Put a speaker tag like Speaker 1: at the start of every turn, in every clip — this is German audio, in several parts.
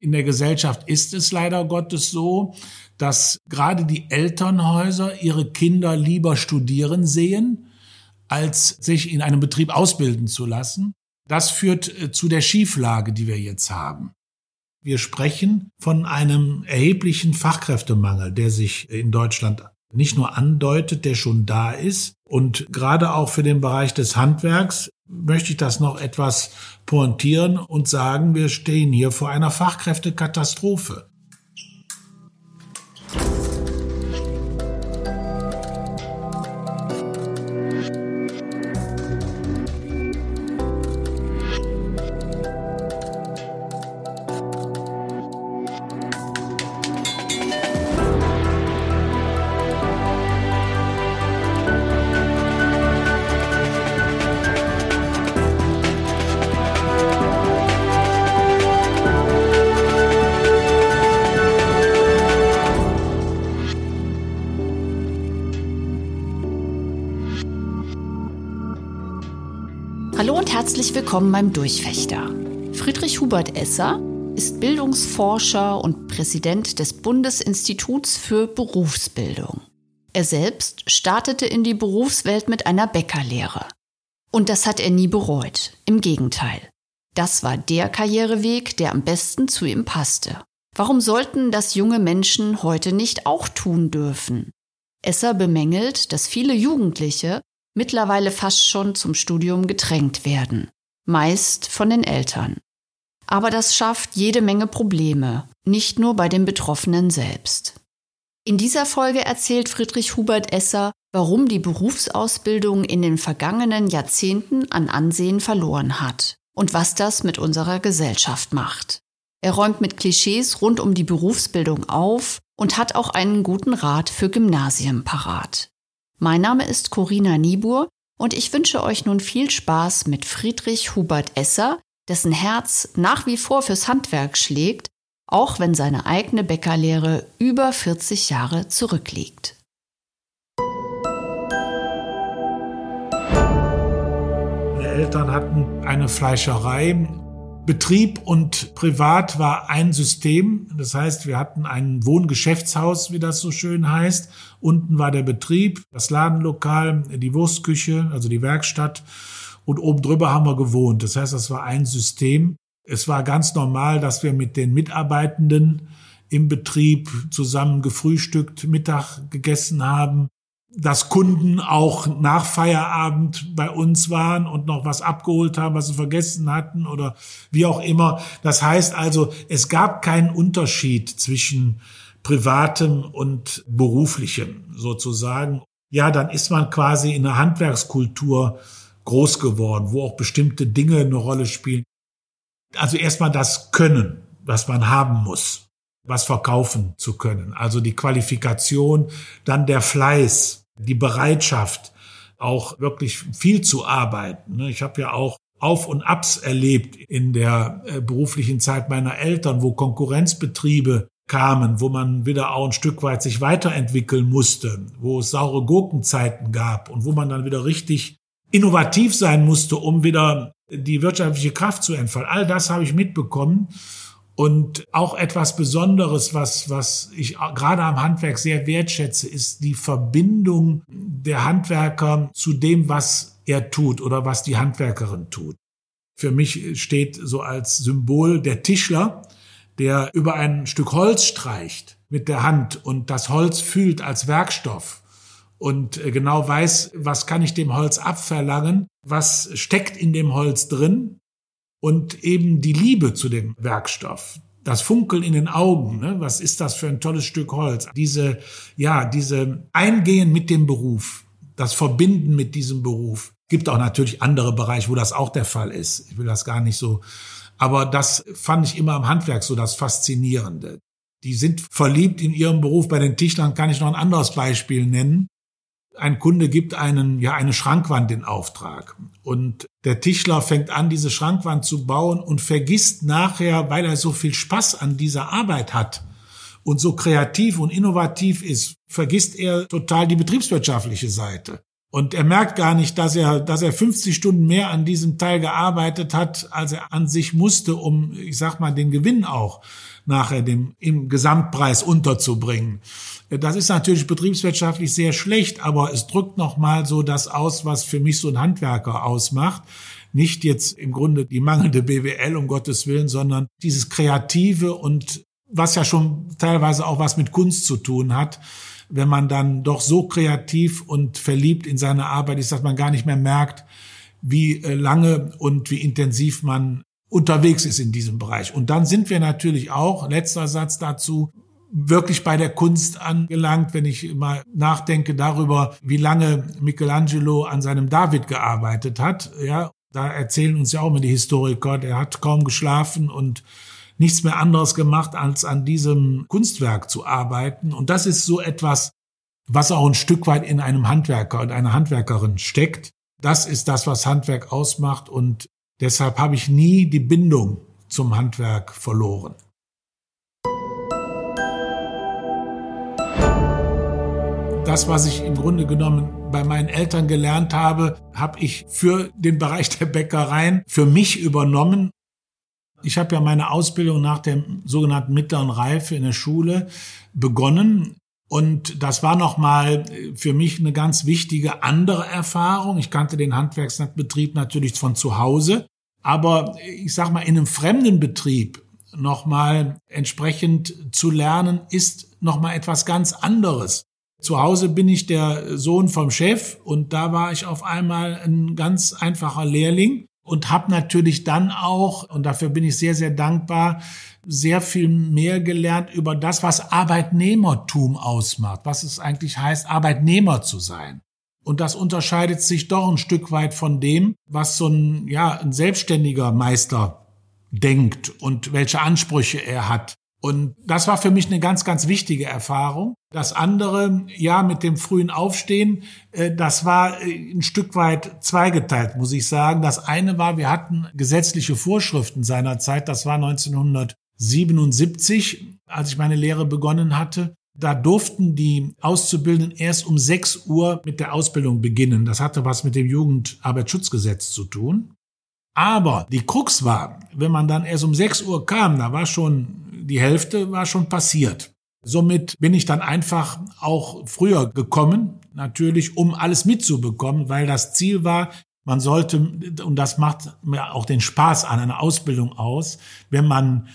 Speaker 1: In der Gesellschaft ist es leider Gottes so, dass gerade die Elternhäuser ihre Kinder lieber studieren sehen, als sich in einem Betrieb ausbilden zu lassen. Das führt äh, zu der Schieflage, die wir jetzt haben. Wir sprechen von einem erheblichen Fachkräftemangel, der sich in Deutschland nicht nur andeutet, der schon da ist. Und gerade auch für den Bereich des Handwerks möchte ich das noch etwas pointieren und sagen, wir stehen hier vor einer Fachkräftekatastrophe.
Speaker 2: Herzlich willkommen beim Durchfechter. Friedrich Hubert Esser ist Bildungsforscher und Präsident des Bundesinstituts für Berufsbildung. Er selbst startete in die Berufswelt mit einer Bäckerlehre. Und das hat er nie bereut. Im Gegenteil. Das war der Karriereweg, der am besten zu ihm passte. Warum sollten das junge Menschen heute nicht auch tun dürfen? Esser bemängelt, dass viele Jugendliche mittlerweile fast schon zum Studium gedrängt werden, meist von den Eltern. Aber das schafft jede Menge Probleme, nicht nur bei den Betroffenen selbst. In dieser Folge erzählt Friedrich Hubert Esser, warum die Berufsausbildung in den vergangenen Jahrzehnten an Ansehen verloren hat und was das mit unserer Gesellschaft macht. Er räumt mit Klischees rund um die Berufsbildung auf und hat auch einen guten Rat für Gymnasien parat. Mein Name ist Corina Niebuhr und ich wünsche euch nun viel Spaß mit Friedrich Hubert Esser, dessen Herz nach wie vor fürs Handwerk schlägt, auch wenn seine eigene Bäckerlehre über 40 Jahre zurückliegt.
Speaker 1: Meine Eltern hatten eine Fleischerei Betrieb und Privat war ein System. Das heißt, wir hatten ein Wohngeschäftshaus, wie das so schön heißt. Unten war der Betrieb, das Ladenlokal, die Wurstküche, also die Werkstatt. Und oben drüber haben wir gewohnt. Das heißt, das war ein System. Es war ganz normal, dass wir mit den Mitarbeitenden im Betrieb zusammen gefrühstückt, Mittag gegessen haben dass Kunden auch nach Feierabend bei uns waren und noch was abgeholt haben, was sie vergessen hatten oder wie auch immer. Das heißt also, es gab keinen Unterschied zwischen privatem und beruflichem sozusagen. Ja, dann ist man quasi in einer Handwerkskultur groß geworden, wo auch bestimmte Dinge eine Rolle spielen. Also erstmal das Können, was man haben muss, was verkaufen zu können. Also die Qualifikation, dann der Fleiß, die Bereitschaft, auch wirklich viel zu arbeiten. Ne? Ich habe ja auch auf und Abs erlebt in der äh, beruflichen Zeit meiner Eltern, wo Konkurrenzbetriebe kamen, wo man wieder auch ein Stück weit sich weiterentwickeln musste, wo es saure Gurkenzeiten gab und wo man dann wieder richtig innovativ sein musste, um wieder die wirtschaftliche Kraft zu entfalten. All das habe ich mitbekommen und auch etwas Besonderes, was, was ich gerade am Handwerk sehr wertschätze, ist die Verbindung der Handwerker zu dem, was er tut oder was die Handwerkerin tut. Für mich steht so als Symbol der Tischler, der über ein Stück Holz streicht mit der Hand und das Holz fühlt als Werkstoff und äh, genau weiß, was kann ich dem Holz abverlangen, was steckt in dem Holz drin und eben die Liebe zu dem Werkstoff. Das Funkeln in den Augen, ne? was ist das für ein tolles Stück Holz? Diese, ja, diese Eingehen mit dem Beruf, das Verbinden mit diesem Beruf. Gibt auch natürlich andere Bereiche, wo das auch der Fall ist. Ich will das gar nicht so. Aber das fand ich immer am Handwerk so das Faszinierende. Die sind verliebt in ihrem Beruf. Bei den Tischlern kann ich noch ein anderes Beispiel nennen ein Kunde gibt einen, ja, eine Schrankwand in Auftrag. Und der Tischler fängt an, diese Schrankwand zu bauen und vergisst nachher, weil er so viel Spaß an dieser Arbeit hat und so kreativ und innovativ ist, vergisst er total die betriebswirtschaftliche Seite. Und er merkt gar nicht, dass er, dass er 50 Stunden mehr an diesem Teil gearbeitet hat, als er an sich musste, um, ich sag mal, den Gewinn auch nachher dem, im Gesamtpreis unterzubringen. Das ist natürlich betriebswirtschaftlich sehr schlecht, aber es drückt nochmal so das aus, was für mich so ein Handwerker ausmacht. Nicht jetzt im Grunde die mangelnde BWL, um Gottes Willen, sondern dieses Kreative und was ja schon teilweise auch was mit Kunst zu tun hat, wenn man dann doch so kreativ und verliebt in seine Arbeit ist, dass man gar nicht mehr merkt, wie äh, lange und wie intensiv man unterwegs ist in diesem Bereich. Und dann sind wir natürlich auch, letzter Satz dazu, wirklich bei der Kunst angelangt, wenn ich mal nachdenke darüber, wie lange Michelangelo an seinem David gearbeitet hat. Ja, da erzählen uns ja auch immer die Historiker, der hat kaum geschlafen und nichts mehr anderes gemacht, als an diesem Kunstwerk zu arbeiten. Und das ist so etwas, was auch ein Stück weit in einem Handwerker und einer Handwerkerin steckt. Das ist das, was Handwerk ausmacht und deshalb habe ich nie die Bindung zum Handwerk verloren. Das, was ich im Grunde genommen bei meinen Eltern gelernt habe, habe ich für den Bereich der Bäckereien für mich übernommen ich habe ja meine Ausbildung nach der sogenannten mittleren Reife in der Schule begonnen. Und das war nochmal für mich eine ganz wichtige andere Erfahrung. Ich kannte den Handwerksbetrieb natürlich von zu Hause. Aber ich sag mal, in einem fremden Betrieb nochmal entsprechend zu lernen, ist nochmal etwas ganz anderes. Zu Hause bin ich der Sohn vom Chef und da war ich auf einmal ein ganz einfacher Lehrling und habe natürlich dann auch, und dafür bin ich sehr, sehr dankbar, sehr viel mehr gelernt über das, was Arbeitnehmertum ausmacht, was es eigentlich heißt, Arbeitnehmer zu sein. Und das unterscheidet sich doch ein Stück weit von dem, was so ein, ja, ein selbstständiger Meister denkt und welche Ansprüche er hat. Und das war für mich eine ganz, ganz wichtige Erfahrung. Das andere, ja, mit dem frühen Aufstehen, äh, das war äh, ein Stück weit zweigeteilt, muss ich sagen. Das eine war, wir hatten gesetzliche Vorschriften seinerzeit. Das war 1977, als ich meine Lehre begonnen hatte. Da durften die Auszubildenden erst um 6 Uhr mit der Ausbildung beginnen. Das hatte was mit dem Jugendarbeitsschutzgesetz zu tun. Aber die Krux war, wenn man dann erst um 6 Uhr kam, da war schon die Hälfte war schon passiert. Somit bin ich dann einfach auch früher gekommen, natürlich, um alles mitzubekommen, weil das Ziel war, man sollte, und das macht mir auch den Spaß an einer Ausbildung aus, wenn man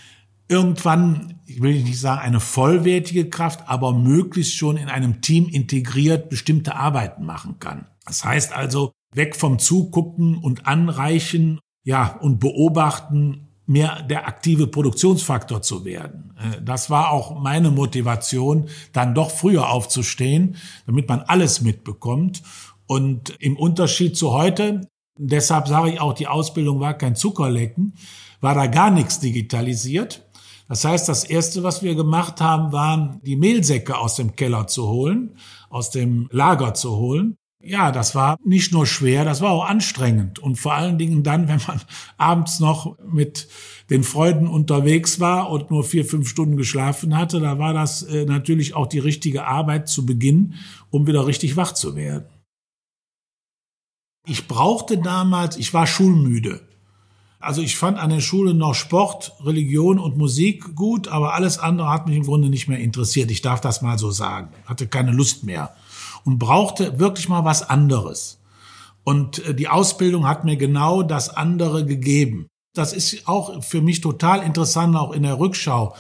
Speaker 1: irgendwann, ich will nicht sagen eine vollwertige Kraft, aber möglichst schon in einem Team integriert bestimmte Arbeiten machen kann. Das heißt also, weg vom Zugucken und Anreichen, ja, und beobachten mehr der aktive Produktionsfaktor zu werden. Äh, das war auch meine Motivation, dann doch früher aufzustehen, damit man alles mitbekommt. Und im Unterschied zu heute, deshalb sage ich auch, die Ausbildung war kein Zuckerlecken, war da gar nichts digitalisiert. Das heißt, das Erste, was wir gemacht haben, waren, die Mehlsäcke aus dem Keller zu holen, aus dem Lager zu holen ja, das war nicht nur schwer, das war auch anstrengend. Und vor allen Dingen dann, wenn man abends noch mit den Freunden unterwegs war und nur vier, fünf Stunden geschlafen hatte, da war das äh, natürlich auch die richtige Arbeit zu Beginn, um wieder richtig wach zu werden. Ich brauchte damals, ich war schulmüde. Also ich fand an der Schule noch Sport, Religion und Musik gut, aber alles andere hat mich im Grunde nicht mehr interessiert. Ich darf das mal so sagen. Hatte keine Lust mehr und brauchte wirklich mal was anderes. Und äh, die Ausbildung hat mir genau das andere gegeben. Das ist auch für mich total interessant, auch in der Rückschau,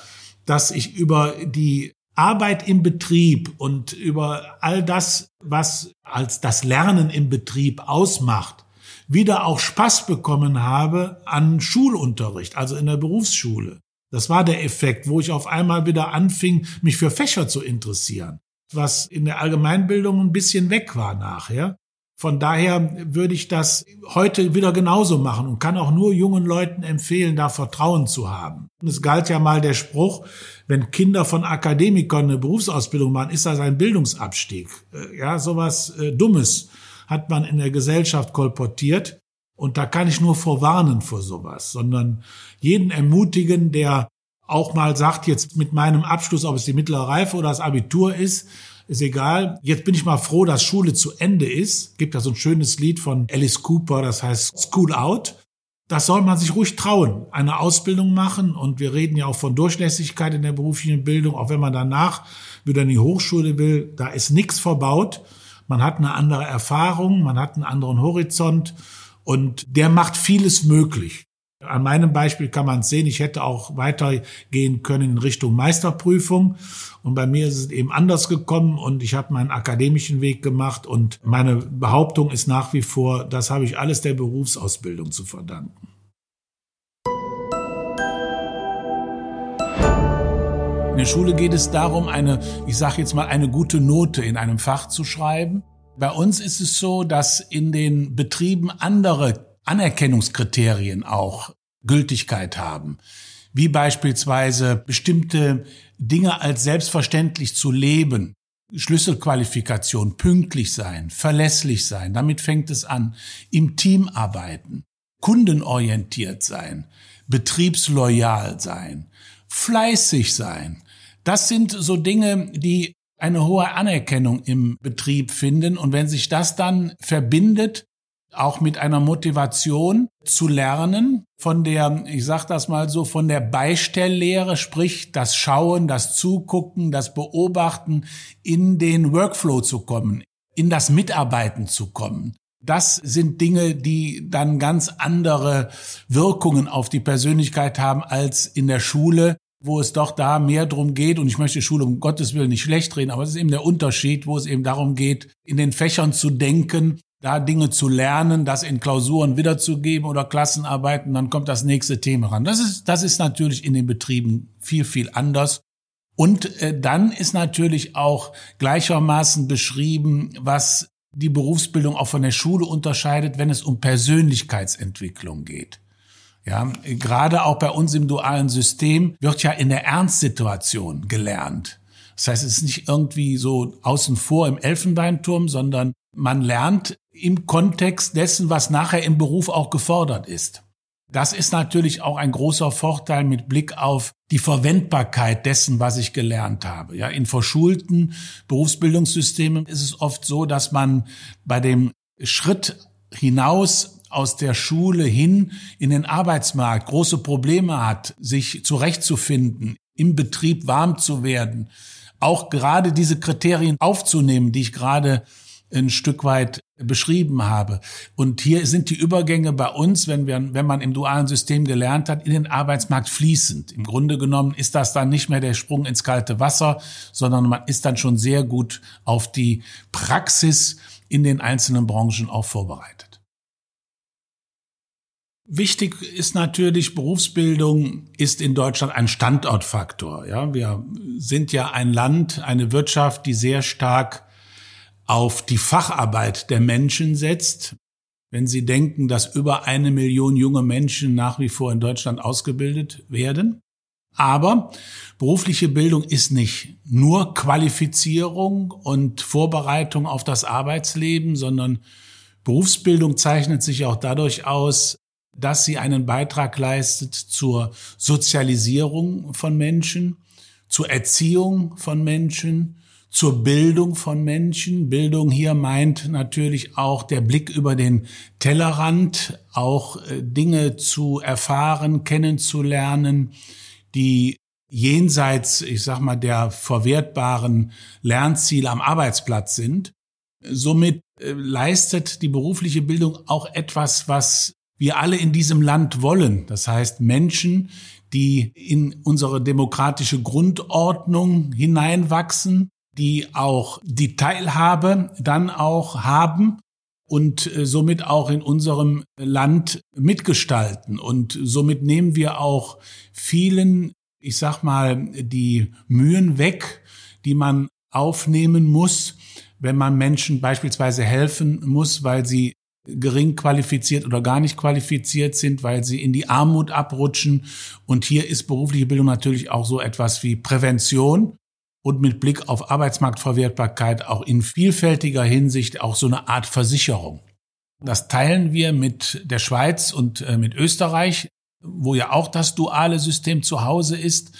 Speaker 1: dass ich über die Arbeit im Betrieb und über all das, was als das Lernen im Betrieb ausmacht, wieder auch Spaß bekommen habe an Schulunterricht, also in der Berufsschule. Das war der Effekt, wo ich auf einmal wieder anfing, mich für Fächer zu interessieren was in der Allgemeinbildung ein bisschen weg war nachher. Von daher würde ich das heute wieder genauso machen und kann auch nur jungen Leuten empfehlen, da Vertrauen zu haben. Es galt ja mal der Spruch, wenn Kinder von Akademikern eine Berufsausbildung machen, ist das ein Bildungsabstieg. Äh, ja, sowas äh, Dummes hat man in der Gesellschaft kolportiert. Und da kann ich nur vorwarnen vor sowas, sondern jeden ermutigen, der auch mal sagt, jetzt mit meinem Abschluss, ob es die mittlere Reife oder das Abitur ist, ist egal. Jetzt bin ich mal froh, dass Schule zu Ende ist. Gibt da so ein schönes Lied von Alice Cooper, das heißt School Out. Das soll man sich ruhig trauen, eine Ausbildung machen. Und wir reden ja auch von Durchlässigkeit in der beruflichen Bildung, auch wenn man danach wieder in die Hochschule will, da ist nichts verbaut. Man hat eine andere Erfahrung, man hat einen anderen Horizont und der macht vieles möglich. An meinem Beispiel kann man sehen, ich hätte auch weitergehen können in Richtung Meisterprüfung. Und bei mir ist es eben anders gekommen und ich habe meinen akademischen Weg gemacht. Und meine Behauptung ist nach wie vor, das habe ich alles der Berufsausbildung zu verdanken. In der Schule geht es darum, eine, ich sage jetzt mal, eine gute Note in einem Fach zu schreiben. Bei uns ist es so, dass in den Betrieben andere Anerkennungskriterien auch Gültigkeit haben, wie beispielsweise bestimmte Dinge als selbstverständlich zu leben, Schlüsselqualifikation, pünktlich sein, verlässlich sein, damit fängt es an, im Team arbeiten, kundenorientiert sein, betriebsloyal sein, fleißig sein. Das sind so Dinge, die eine hohe Anerkennung im Betrieb finden. Und wenn sich das dann verbindet auch mit einer Motivation zu lernen, von der, ich sag das mal so, von der Beistelllehre, sprich das Schauen, das Zugucken, das Beobachten, in den Workflow zu kommen, in das Mitarbeiten zu kommen. Das sind Dinge, die dann ganz andere Wirkungen auf die Persönlichkeit haben als in der Schule, wo es doch da mehr drum geht, und ich möchte Schule um Gottes Willen nicht schlecht reden, aber es ist eben der Unterschied, wo es eben darum geht, in den Fächern zu denken, da Dinge zu lernen, das in Klausuren wiederzugeben oder Klassenarbeiten, dann kommt das nächste Thema ran. Das ist, das ist natürlich in den Betrieben viel, viel anders. Und äh, dann ist natürlich auch gleichermaßen beschrieben, was die Berufsbildung auch von der Schule unterscheidet, wenn es um Persönlichkeitsentwicklung geht. Ja, gerade auch bei uns im dualen System wird ja in der Ernstsituation gelernt. Das heißt, es ist nicht irgendwie so außen vor im Elfenbeinturm, sondern man lernt im Kontext dessen, was nachher im Beruf auch gefordert ist. Das ist natürlich auch ein großer Vorteil mit Blick auf die Verwendbarkeit dessen, was ich gelernt habe. Ja, in verschulten Berufsbildungssystemen ist es oft so, dass man bei dem Schritt hinaus aus der Schule hin in den Arbeitsmarkt große Probleme hat, sich zurechtzufinden, im Betrieb warm zu werden, auch gerade diese Kriterien aufzunehmen, die ich gerade ein Stück weit beschrieben habe. Und hier sind die Übergänge bei uns, wenn wir, wenn man im dualen System gelernt hat, in den Arbeitsmarkt fließend. Im Grunde genommen ist das dann nicht mehr der Sprung ins kalte Wasser, sondern man ist dann schon sehr gut auf die Praxis in den einzelnen Branchen auch vorbereitet. Wichtig ist natürlich, Berufsbildung ist in Deutschland ein Standortfaktor. Ja, wir sind ja ein Land, eine Wirtschaft, die sehr stark auf die Facharbeit der Menschen setzt, wenn Sie denken, dass über eine Million junge Menschen nach wie vor in Deutschland ausgebildet werden. Aber berufliche Bildung ist nicht nur Qualifizierung und Vorbereitung auf das Arbeitsleben, sondern Berufsbildung zeichnet sich auch dadurch aus, dass sie einen Beitrag leistet zur Sozialisierung von Menschen, zur Erziehung von Menschen, zur Bildung von Menschen. Bildung hier meint natürlich auch der Blick über den Tellerrand, auch äh, Dinge zu erfahren, kennenzulernen, die jenseits, ich sag mal, der verwertbaren Lernziele am Arbeitsplatz sind. Somit äh, leistet die berufliche Bildung auch etwas, was wir alle in diesem Land wollen. Das heißt, Menschen, die in unsere demokratische Grundordnung hineinwachsen, die auch die Teilhabe dann auch haben und äh, somit auch in unserem Land mitgestalten. Und somit nehmen wir auch vielen, ich sag mal, die Mühen weg, die man aufnehmen muss, wenn man Menschen beispielsweise helfen muss, weil sie gering qualifiziert oder gar nicht qualifiziert sind, weil sie in die Armut abrutschen. Und hier ist berufliche Bildung natürlich auch so etwas wie Prävention und mit Blick auf Arbeitsmarktverwertbarkeit auch in vielfältiger Hinsicht auch so eine Art Versicherung. Das teilen wir mit der Schweiz und äh, mit Österreich, wo ja auch das duale System zu Hause ist.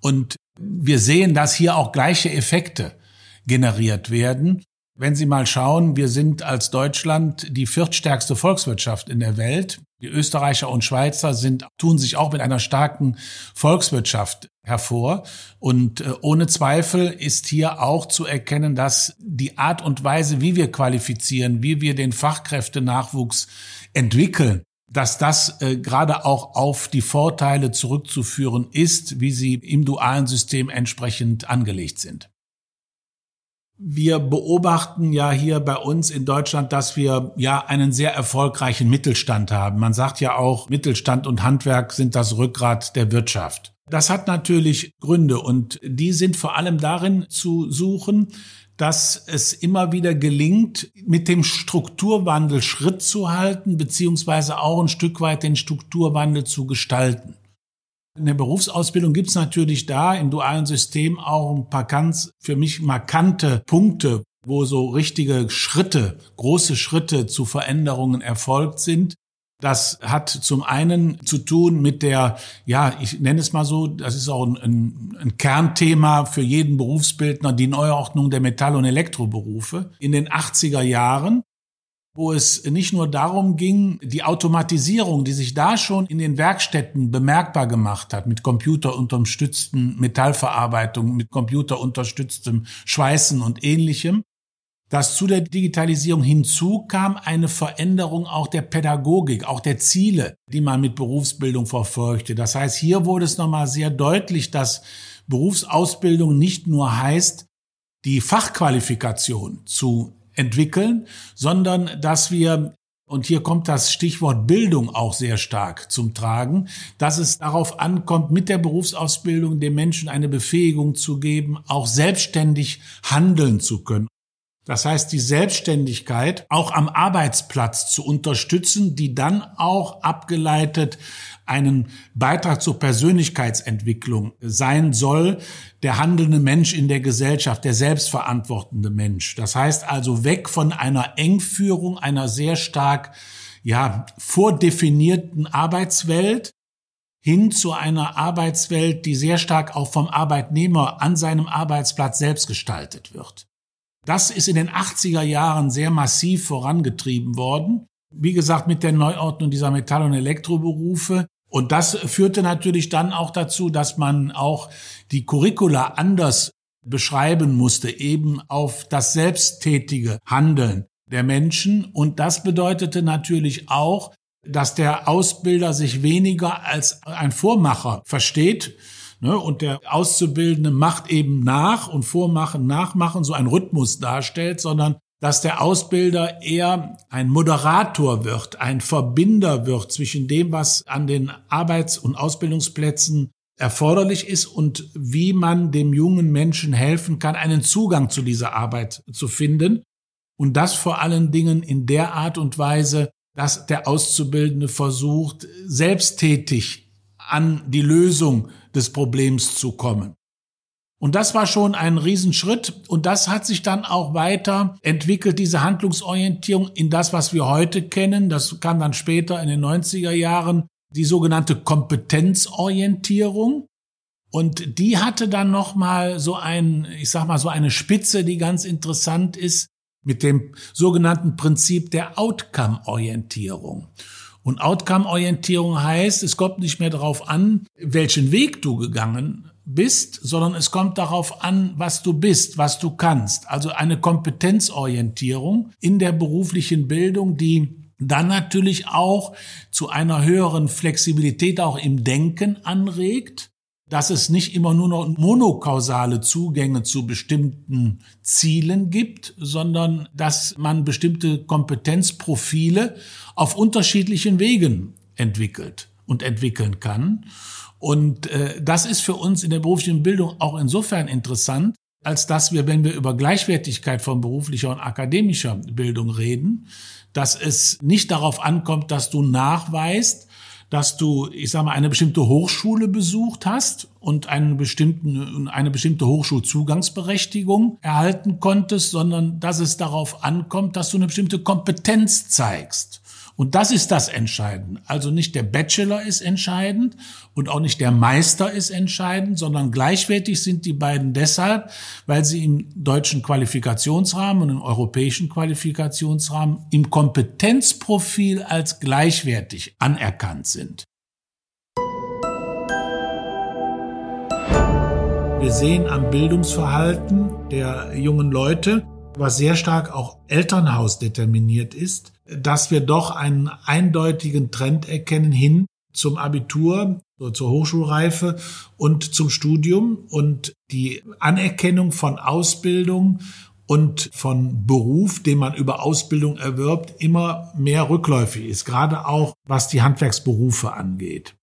Speaker 1: Und wir sehen, dass hier auch gleiche Effekte generiert werden. Wenn Sie mal schauen, wir sind als Deutschland die viertstärkste Volkswirtschaft in der Welt. Die Österreicher und Schweizer sind, tun sich auch mit einer starken Volkswirtschaft hervor. Und äh, ohne Zweifel ist hier auch zu erkennen, dass die Art und Weise, wie wir qualifizieren, wie wir den Fachkräftenachwuchs entwickeln, dass das äh, gerade auch auf die Vorteile zurückzuführen ist, wie sie im dualen System entsprechend angelegt sind. Wir beobachten ja hier bei uns in Deutschland, dass wir ja einen sehr erfolgreichen Mittelstand haben. Man sagt ja auch, Mittelstand und Handwerk sind das Rückgrat der Wirtschaft. Das hat natürlich Gründe und die sind vor allem darin zu suchen, dass es immer wieder gelingt, mit dem Strukturwandel Schritt zu halten, beziehungsweise auch ein Stück weit den Strukturwandel zu gestalten. In der Berufsausbildung gibt es natürlich da im dualen System auch ein paar ganz für mich markante Punkte, wo so richtige Schritte, große Schritte zu Veränderungen erfolgt sind. Das hat zum einen zu tun mit der, ja, ich nenne es mal so, das ist auch ein, ein, Kernthema für jeden Berufsbildner, die Neuordnung der Metall- und Elektroberufe. In den 80er Jahren wo es nicht nur darum ging, die Automatisierung, die sich da schon in den Werkstätten bemerkbar gemacht hat, mit computerunterstützten Metallverarbeitung, mit computerunterstütztem Schweißen und ähnlichem, dass zu der Digitalisierung hinzu kam eine Veränderung auch der Pädagogik, auch der Ziele, die man mit Berufsbildung verfolgte. Das heißt, hier wurde es nochmal sehr deutlich, dass Berufsausbildung nicht nur heißt, die Fachqualifikation zu entwickeln, sondern dass wir und hier kommt das Stichwort Bildung auch sehr stark zum Tragen, dass es darauf ankommt, mit der Berufsausbildung den Menschen eine Befähigung zu geben, auch selbstständig handeln zu können. Das heißt, die Selbstständigkeit auch am Arbeitsplatz zu unterstützen, die dann auch abgeleitet einen Beitrag zur Persönlichkeitsentwicklung sein soll, der handelnde Mensch in der Gesellschaft, der selbstverantwortende Mensch. Das heißt also weg von einer Engführung, einer sehr stark, ja, vordefinierten Arbeitswelt, hin zu einer Arbeitswelt, die sehr stark auch vom Arbeitnehmer an seinem Arbeitsplatz selbst gestaltet wird. Das ist in den 80er Jahren sehr massiv vorangetrieben worden. Wie gesagt, mit der Neuordnung dieser Metall- und Elektroberufe. Und das führte natürlich dann auch dazu, dass man auch die Curricula anders beschreiben musste, eben auf das selbsttätige Handeln der Menschen. Und das bedeutete natürlich auch, dass der Ausbilder sich weniger als ein Vormacher versteht, Ne? Und der Auszubildende macht eben nach und vormachen, nachmachen, so ein Rhythmus darstellt, sondern dass der Ausbilder eher ein Moderator wird, ein Verbinder wird zwischen dem, was an den Arbeits- und Ausbildungsplätzen erforderlich ist und wie man dem jungen Menschen helfen kann, einen Zugang zu dieser Arbeit zu finden. Und das vor allen Dingen in der Art und Weise, dass der Auszubildende versucht, selbsttätig an die Lösung des Problems zu kommen. Und das war schon ein Riesenschritt und das hat sich dann auch weiter entwickelt, diese Handlungsorientierung in das, was wir heute kennen. Das kam dann später in den 90er Jahren, die sogenannte Kompetenzorientierung. Und die hatte dann nochmal so ein, ich sag mal, so eine Spitze, die ganz interessant ist, mit dem sogenannten Prinzip der Outcome-Orientierung. Und Outcome-Orientierung heißt, es kommt nicht mehr darauf an, welchen Weg du gegangen bist, sondern es kommt darauf an, was du bist, was du kannst. Also eine Kompetenzorientierung in der beruflichen Bildung, die dann natürlich auch zu einer höheren Flexibilität auch im Denken anregt dass es nicht immer nur noch monokausale Zugänge zu bestimmten Zielen gibt, sondern dass man bestimmte Kompetenzprofile auf unterschiedlichen Wegen entwickelt und entwickeln kann. Und äh, das ist für uns in der beruflichen Bildung auch insofern interessant, als dass wir, wenn wir über Gleichwertigkeit von beruflicher und akademischer Bildung reden, dass es nicht darauf ankommt, dass du nachweist, dass du, ich sag mal, eine bestimmte Hochschule besucht hast und einen bestimmten, eine bestimmte Hochschulzugangsberechtigung erhalten konntest, sondern dass es darauf ankommt, dass du eine bestimmte Kompetenz zeigst. Und das ist das Entscheidende. Also nicht der Bachelor ist entscheidend und auch nicht der Meister ist entscheidend, sondern gleichwertig sind die beiden deshalb, weil sie im deutschen Qualifikationsrahmen und im europäischen Qualifikationsrahmen im Kompetenzprofil als gleichwertig anerkannt sind. Wir sehen am Bildungsverhalten der jungen Leute, was sehr stark auch Elternhaus determiniert ist, dass wir doch einen eindeutigen Trend erkennen hin zum Abitur, zur Hochschulreife und zum Studium und die Anerkennung von Ausbildung und von Beruf, den man über Ausbildung erwirbt, immer mehr rückläufig ist, gerade auch was die Handwerksberufe angeht.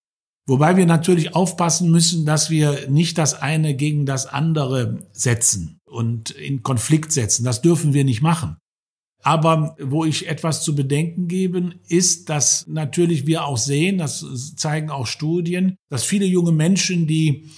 Speaker 1: Wobei wir natürlich aufpassen müssen, dass wir nicht das eine gegen das andere setzen und in Konflikt setzen. Das dürfen wir nicht machen. Aber wo ich etwas zu bedenken geben, ist, dass natürlich wir auch sehen, das zeigen auch Studien, dass viele junge Menschen, die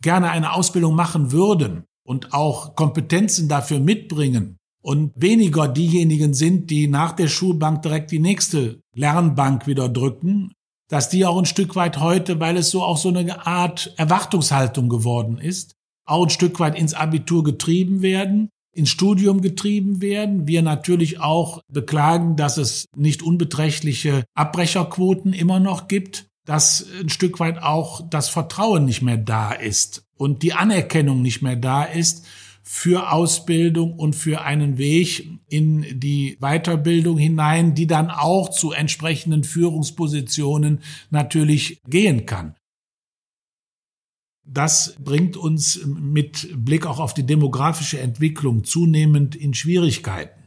Speaker 1: gerne eine Ausbildung machen würden und auch Kompetenzen dafür mitbringen und weniger diejenigen sind, die nach der Schulbank direkt die nächste Lernbank wieder drücken, dass die auch ein Stück weit heute, weil es so auch so eine Art Erwartungshaltung geworden ist, auch ein Stück weit ins Abitur getrieben werden, ins Studium getrieben werden. Wir natürlich auch beklagen, dass es nicht unbeträchtliche Abbrecherquoten immer noch gibt, dass ein Stück weit auch das Vertrauen nicht mehr da ist und die Anerkennung nicht mehr da ist für Ausbildung und für einen Weg in die Weiterbildung hinein, die dann auch zu entsprechenden Führungspositionen natürlich gehen kann. Das bringt uns mit Blick auch auf die demografische Entwicklung zunehmend in Schwierigkeiten.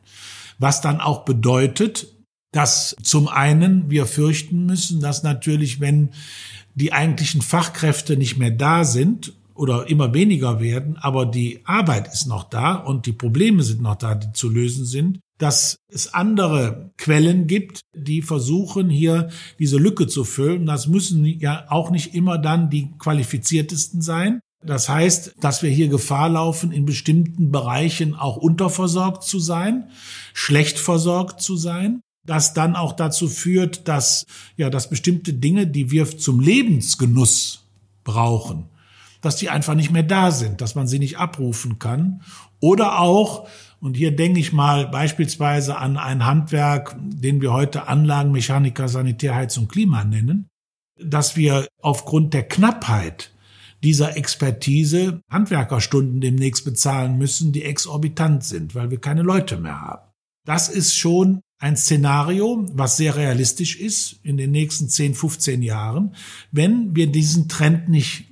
Speaker 1: Was dann auch bedeutet, dass zum einen wir fürchten müssen, dass natürlich, wenn die eigentlichen Fachkräfte nicht mehr da sind oder immer weniger werden, aber die Arbeit ist noch da und die Probleme sind noch da, die zu lösen sind, dass es andere Quellen gibt, die versuchen hier diese Lücke zu füllen. Das müssen ja auch nicht immer dann die qualifiziertesten sein. Das heißt, dass wir hier Gefahr laufen, in bestimmten Bereichen auch unterversorgt zu sein, schlecht versorgt zu sein, das dann auch dazu führt, dass, ja, dass bestimmte Dinge, die wir zum Lebensgenuss brauchen, dass die einfach nicht mehr da sind, dass man sie nicht abrufen kann. Oder auch, und hier denke ich mal beispielsweise an ein Handwerk, den wir heute Anlagenmechaniker, Sanitär, Heizung, Klima nennen, dass wir aufgrund der Knappheit dieser Expertise Handwerkerstunden demnächst bezahlen müssen, die exorbitant sind, weil wir keine Leute mehr haben. Das ist schon ein Szenario, was sehr realistisch ist in den nächsten 10, 15 Jahren, wenn wir diesen Trend nicht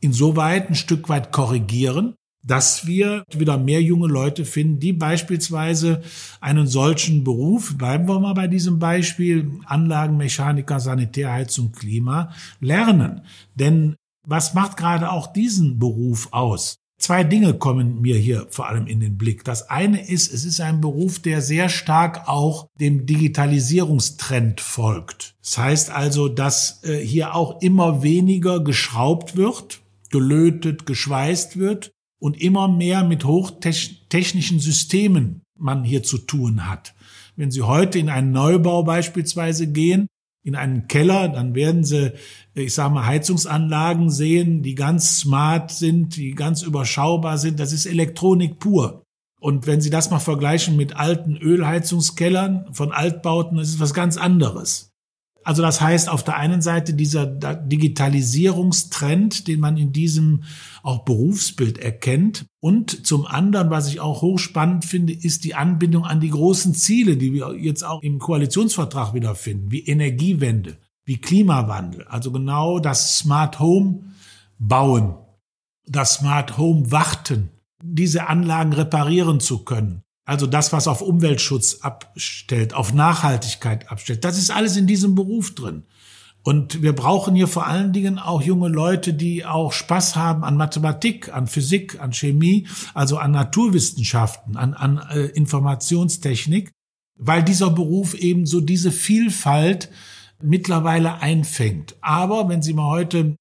Speaker 1: insoweit ein Stück weit korrigieren, dass wir wieder mehr junge Leute finden, die beispielsweise einen solchen Beruf, bleiben wir mal bei diesem Beispiel, Anlagenmechaniker, Sanitärheizung, Klima, lernen. Denn was macht gerade auch diesen Beruf aus? Zwei Dinge kommen mir hier vor allem in den Blick. Das eine ist, es ist ein Beruf, der sehr stark auch dem Digitalisierungstrend folgt. Das heißt also, dass äh, hier auch immer weniger geschraubt wird, gelötet, geschweißt wird und immer mehr mit hochtechnischen Systemen man hier zu tun hat. Wenn Sie heute in einen Neubau beispielsweise gehen, in einen Keller, dann werden Sie, ich sage mal, Heizungsanlagen sehen, die ganz smart sind, die ganz überschaubar sind. Das ist Elektronik pur. Und wenn Sie das mal vergleichen mit alten Ölheizungskellern von Altbauten, das ist was ganz anderes. Also das heißt, auf der einen Seite dieser Digitalisierungstrend, den man in diesem auch Berufsbild erkennt. Und zum anderen, was ich auch hochspannend finde, ist die Anbindung an die großen Ziele, die wir jetzt auch im Koalitionsvertrag wiederfinden, wie Energiewende, wie Klimawandel. Also genau das Smart Home bauen, das Smart Home warten, diese Anlagen reparieren zu können. Also das, was auf Umweltschutz abstellt, auf Nachhaltigkeit abstellt, das ist alles in diesem Beruf drin. Und wir brauchen hier vor allen Dingen auch junge Leute, die auch Spaß haben an Mathematik, an Physik, an Chemie, also an Naturwissenschaften, an, an äh, Informationstechnik, weil dieser Beruf eben so diese Vielfalt mittlerweile einfängt. Aber wenn Sie mal heute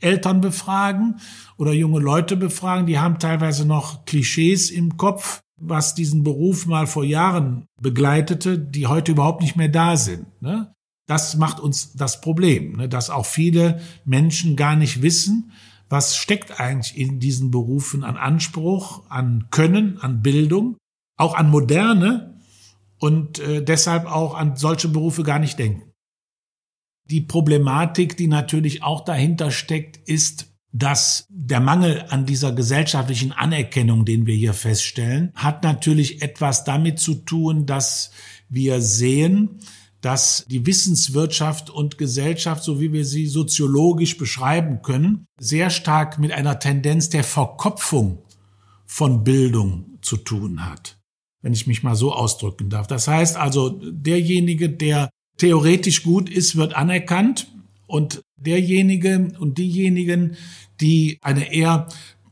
Speaker 1: Eltern befragen oder junge Leute befragen, die haben teilweise noch Klischees im Kopf, was diesen Beruf mal vor Jahren begleitete, die heute überhaupt nicht mehr da sind. Ne? Das macht uns das Problem, ne? dass auch viele Menschen gar nicht wissen, was steckt eigentlich in diesen Berufen an Anspruch, an Können, an Bildung, auch an Moderne und äh, deshalb auch an solche Berufe gar nicht denken. Die Problematik, die natürlich auch dahinter steckt, ist, dass der Mangel an dieser gesellschaftlichen Anerkennung, den wir hier feststellen, hat natürlich etwas damit zu tun, dass wir sehen, dass die Wissenswirtschaft und Gesellschaft, so wie wir sie soziologisch beschreiben können, sehr stark mit einer Tendenz der Verkopfung von Bildung zu tun hat, wenn ich mich mal so ausdrücken darf. Das heißt also, derjenige, der theoretisch gut ist, wird anerkannt und derjenige und diejenigen, die eine eher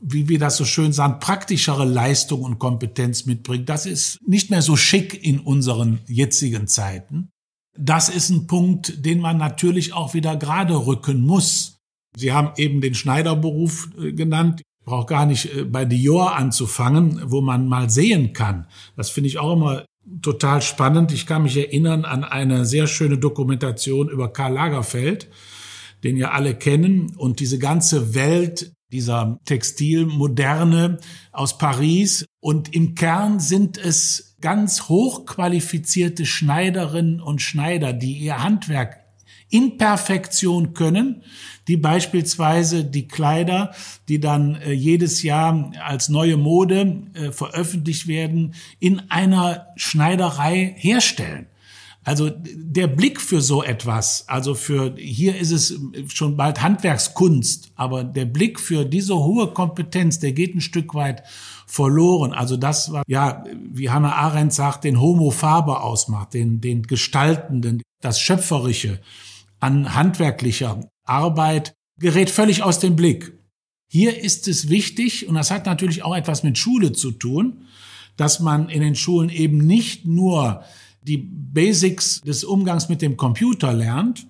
Speaker 1: wie wir das so schön sagen, praktischere Leistung und Kompetenz mitbringen. Das ist nicht mehr so schick in unseren jetzigen Zeiten. Das ist ein Punkt, den man natürlich auch wieder gerade rücken muss. Sie haben eben den Schneiderberuf äh, genannt. Ich brauche gar nicht äh, bei Dior anzufangen, wo man mal sehen kann. Das finde ich auch immer total spannend. Ich kann mich erinnern an eine sehr schöne Dokumentation über Karl Lagerfeld, den ja alle kennen. Und diese ganze Welt dieser Textilmoderne aus Paris. Und im Kern sind es ganz hochqualifizierte Schneiderinnen und Schneider, die ihr Handwerk in Perfektion können, die beispielsweise die Kleider, die dann äh, jedes Jahr als neue Mode äh, veröffentlicht werden, in einer Schneiderei herstellen. Also der Blick für so etwas, also für hier ist es schon bald Handwerkskunst, aber der Blick für diese hohe Kompetenz, der geht ein Stück weit verloren. Also das war ja, wie Hannah Arendt sagt, den Homo Faber ausmacht, den den gestaltenden, das schöpferische an handwerklicher Arbeit gerät völlig aus dem Blick. Hier ist es wichtig und das hat natürlich auch etwas mit Schule zu tun, dass man in den Schulen eben nicht nur die Basics des Umgangs mit dem Computer lernt,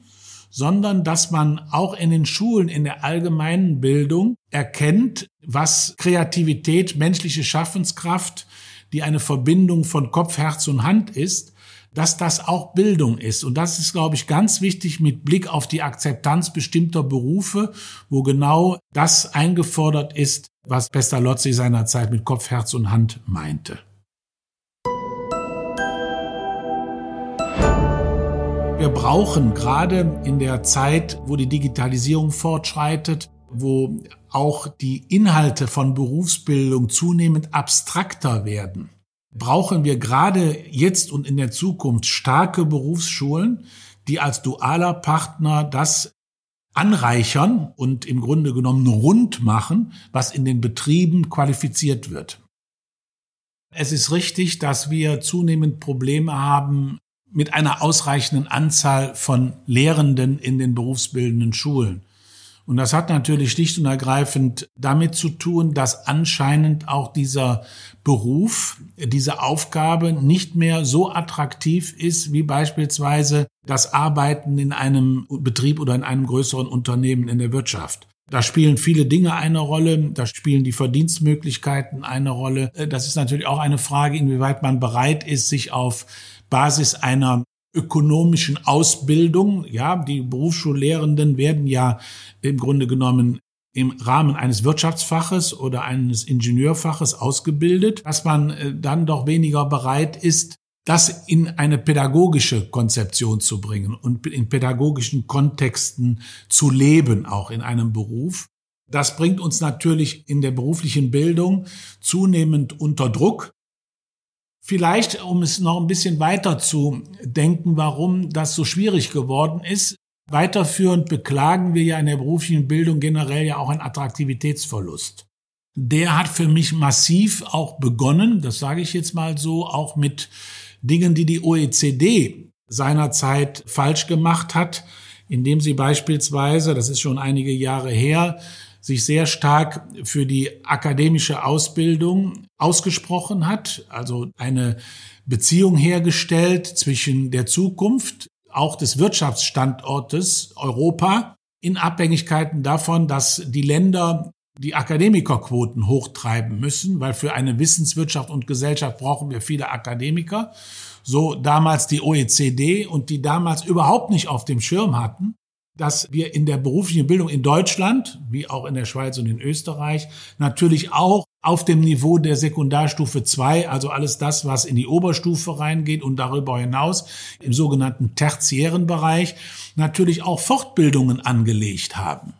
Speaker 1: sondern dass man auch in den Schulen, in der allgemeinen Bildung erkennt, was Kreativität, menschliche Schaffenskraft, die eine Verbindung von Kopf, Herz und Hand ist, dass das auch Bildung ist. Und das ist, glaube ich, ganz wichtig mit Blick auf die Akzeptanz bestimmter Berufe, wo genau das eingefordert ist, was Pestalozzi seinerzeit mit Kopf, Herz und Hand meinte. Wir brauchen gerade in der Zeit, wo die Digitalisierung fortschreitet, wo auch die Inhalte von Berufsbildung zunehmend abstrakter werden, brauchen wir gerade jetzt und in der Zukunft starke Berufsschulen, die als dualer Partner das anreichern und im Grunde genommen rund machen, was in den Betrieben qualifiziert wird. Es ist richtig, dass wir zunehmend Probleme haben, mit einer ausreichenden Anzahl von Lehrenden in den berufsbildenden Schulen. Und das hat natürlich schlicht und ergreifend damit zu tun, dass anscheinend auch dieser Beruf, diese Aufgabe nicht mehr so attraktiv ist wie beispielsweise das Arbeiten in einem Betrieb oder in einem größeren Unternehmen in der Wirtschaft. Da spielen viele Dinge eine Rolle, da spielen die Verdienstmöglichkeiten eine Rolle. Das ist natürlich auch eine Frage, inwieweit man bereit ist, sich auf Basis einer ökonomischen Ausbildung. Ja, die Berufsschullehrenden werden ja im Grunde genommen im Rahmen eines Wirtschaftsfaches oder eines Ingenieurfaches ausgebildet, dass man äh, dann doch weniger bereit ist, das in eine pädagogische Konzeption zu bringen und in pädagogischen Kontexten zu leben, auch in einem Beruf. Das bringt uns natürlich in der beruflichen Bildung zunehmend unter Druck, Vielleicht, um es noch ein bisschen weiter zu denken, warum das so schwierig geworden ist. Weiterführend beklagen wir ja in der beruflichen Bildung generell ja auch einen Attraktivitätsverlust. Der hat für mich massiv auch begonnen, das sage ich jetzt mal so, auch mit Dingen, die die OECD seinerzeit falsch gemacht hat, indem sie beispielsweise, das ist schon einige Jahre her, sich sehr stark für die akademische Ausbildung ausgesprochen hat, also eine Beziehung hergestellt zwischen der Zukunft, auch des Wirtschaftsstandortes Europa, in Abhängigkeiten davon, dass die Länder die Akademikerquoten hochtreiben müssen, weil für eine Wissenswirtschaft und Gesellschaft brauchen wir viele Akademiker. So damals die OECD und die damals überhaupt nicht auf dem Schirm hatten, dass wir in der beruflichen Bildung in Deutschland, wie auch in der Schweiz und in Österreich, natürlich auch auf dem Niveau der Sekundarstufe 2, also alles das, was in die Oberstufe reingeht und darüber hinaus im sogenannten tertiären Bereich, natürlich auch Fortbildungen angelegt haben.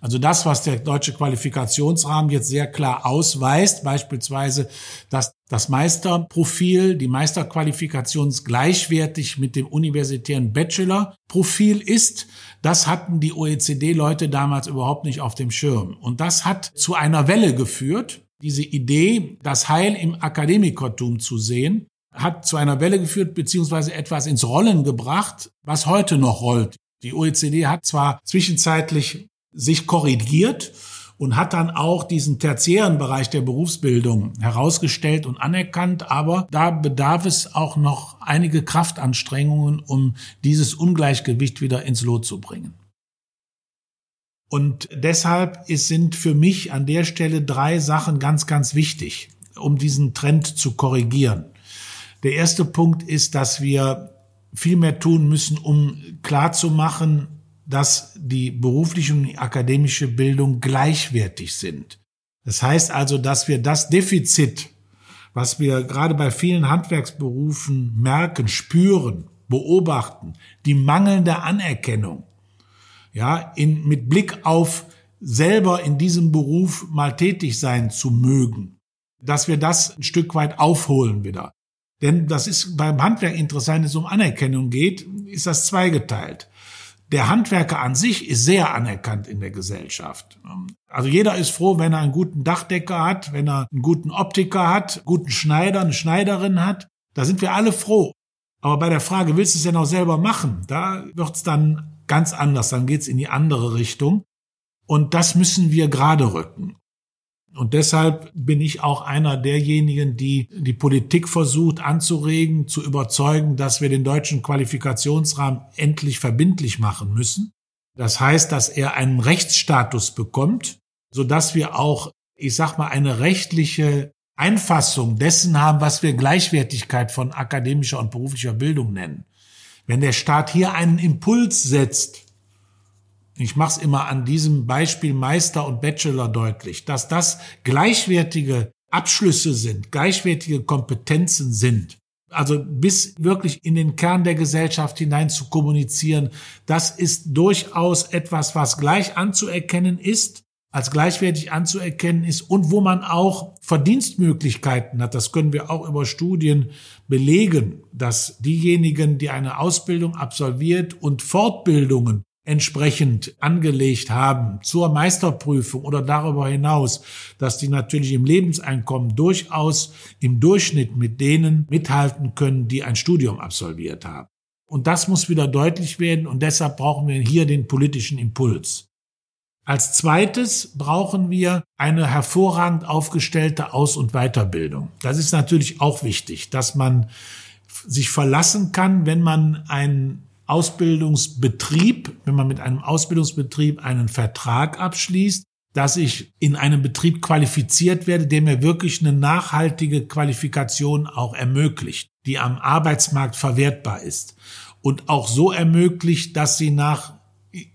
Speaker 1: Also das, was der deutsche Qualifikationsrahmen jetzt sehr klar ausweist, beispielsweise, dass das Meisterprofil, die Meisterqualifikation gleichwertig mit dem universitären Bachelorprofil ist, das hatten die OECD-Leute damals überhaupt nicht auf dem Schirm. Und das hat zu einer Welle geführt. Diese Idee, das Heil im Akademikertum zu sehen, hat zu einer Welle geführt, beziehungsweise etwas ins Rollen gebracht, was heute noch rollt. Die OECD hat zwar zwischenzeitlich sich korrigiert und hat dann auch diesen tertiären Bereich der Berufsbildung herausgestellt und anerkannt. Aber da bedarf es auch noch einige Kraftanstrengungen, um dieses Ungleichgewicht wieder ins Lot zu bringen. Und deshalb sind für mich an der Stelle drei Sachen ganz, ganz wichtig, um diesen Trend zu korrigieren. Der erste Punkt ist, dass wir viel mehr tun müssen, um klarzumachen, dass die berufliche und akademische Bildung gleichwertig sind. Das heißt also, dass wir das Defizit, was wir gerade bei vielen Handwerksberufen merken, spüren, beobachten, die mangelnde Anerkennung, ja, in, mit Blick auf selber in diesem Beruf mal tätig sein zu mögen, dass wir das ein Stück weit aufholen wieder. Denn das ist beim Handwerk interessant, wenn es um Anerkennung geht, ist das zweigeteilt. Der Handwerker an sich ist sehr anerkannt in der Gesellschaft. Also jeder ist froh, wenn er einen guten Dachdecker hat, wenn er einen guten Optiker hat, einen guten Schneider, eine Schneiderin hat. Da sind wir alle froh. Aber bei der Frage, willst du es denn auch selber machen? Da wird's dann ganz anders. Dann geht's in die andere Richtung. Und das müssen wir gerade rücken. Und deshalb bin ich auch einer derjenigen, die die Politik versucht anzuregen, zu überzeugen, dass wir den deutschen Qualifikationsrahmen endlich verbindlich machen müssen. Das heißt, dass er einen Rechtsstatus bekommt, so dass wir auch, ich sag mal, eine rechtliche Einfassung dessen haben, was wir Gleichwertigkeit von akademischer und beruflicher Bildung nennen. Wenn der Staat hier einen Impuls setzt, ich mache es immer an diesem Beispiel Meister und Bachelor deutlich, dass das gleichwertige Abschlüsse sind, gleichwertige Kompetenzen sind. Also bis wirklich in den Kern der Gesellschaft hinein zu kommunizieren, das ist durchaus etwas, was gleich anzuerkennen ist, als gleichwertig anzuerkennen ist und wo man auch Verdienstmöglichkeiten hat. Das können wir auch über Studien belegen, dass diejenigen, die eine Ausbildung absolviert und Fortbildungen entsprechend angelegt haben zur Meisterprüfung oder darüber hinaus, dass die natürlich im Lebenseinkommen durchaus im Durchschnitt mit denen mithalten können, die ein Studium absolviert haben. Und das muss wieder deutlich werden und deshalb brauchen wir hier den politischen Impuls. Als zweites brauchen wir eine hervorragend aufgestellte Aus- und Weiterbildung. Das ist natürlich auch wichtig, dass man sich verlassen kann, wenn man ein Ausbildungsbetrieb, wenn man mit einem Ausbildungsbetrieb einen Vertrag abschließt, dass ich in einem Betrieb qualifiziert werde, der mir wirklich eine nachhaltige Qualifikation auch ermöglicht, die am Arbeitsmarkt verwertbar ist und auch so ermöglicht, dass sie nach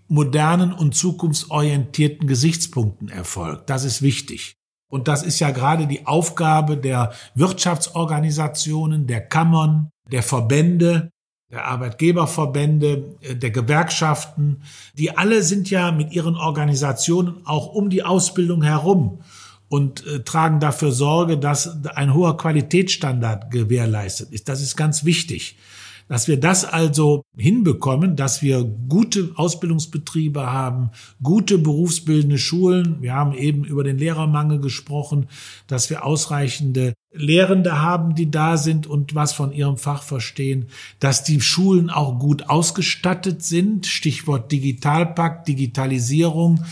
Speaker 1: modernen und zukunftsorientierten Gesichtspunkten erfolgt. Das ist wichtig. Und das ist ja gerade die Aufgabe der Wirtschaftsorganisationen, der Kammern, der Verbände, der Arbeitgeberverbände, äh, der Gewerkschaften, die alle sind ja mit ihren Organisationen auch um die Ausbildung herum und äh, tragen dafür Sorge, dass ein hoher Qualitätsstandard gewährleistet ist. Das ist ganz wichtig. Dass wir das also hinbekommen, dass wir gute Ausbildungsbetriebe haben, gute berufsbildende Schulen. Wir haben eben über den Lehrermangel gesprochen, dass wir ausreichende Lehrende haben, die da sind und was von ihrem Fach verstehen, dass die Schulen auch gut ausgestattet sind. Stichwort Digitalpakt, Digitalisierung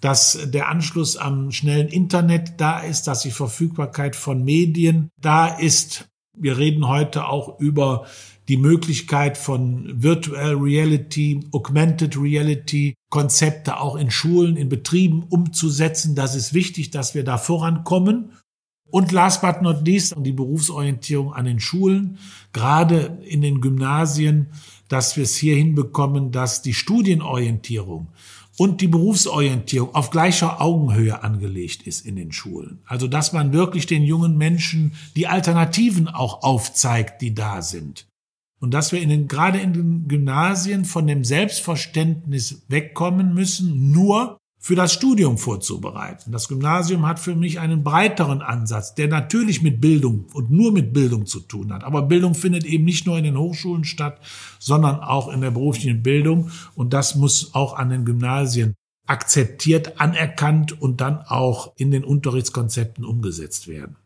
Speaker 1: dass der Anschluss am schnellen Internet da ist, dass die Verfügbarkeit von Medien da ist, Wir reden heute auch über die Möglichkeit von Virtual Reality, Augmented Reality Konzepte auch in Schulen, in Betrieben umzusetzen. Das ist wichtig, dass wir da vorankommen. Und last but not least, die Berufsorientierung an den Schulen, gerade in den Gymnasien, dass wir es hier hinbekommen, dass die Studienorientierung und die Berufsorientierung auf gleicher Augenhöhe angelegt ist in den Schulen. Also dass man wirklich den jungen Menschen die Alternativen auch aufzeigt, die da sind. Und dass wir in den, gerade in den Gymnasien von dem Selbstverständnis wegkommen müssen, nur für das Studium vorzubereiten. Das Gymnasium hat für mich einen breiteren Ansatz, der natürlich mit Bildung und nur mit Bildung zu tun hat. Aber Bildung findet eben nicht nur in den Hochschulen statt, sondern auch in der beruflichen Bildung. Und das muss auch an den Gymnasien akzeptiert, anerkannt und dann auch in den Unterrichtskonzepten umgesetzt werden.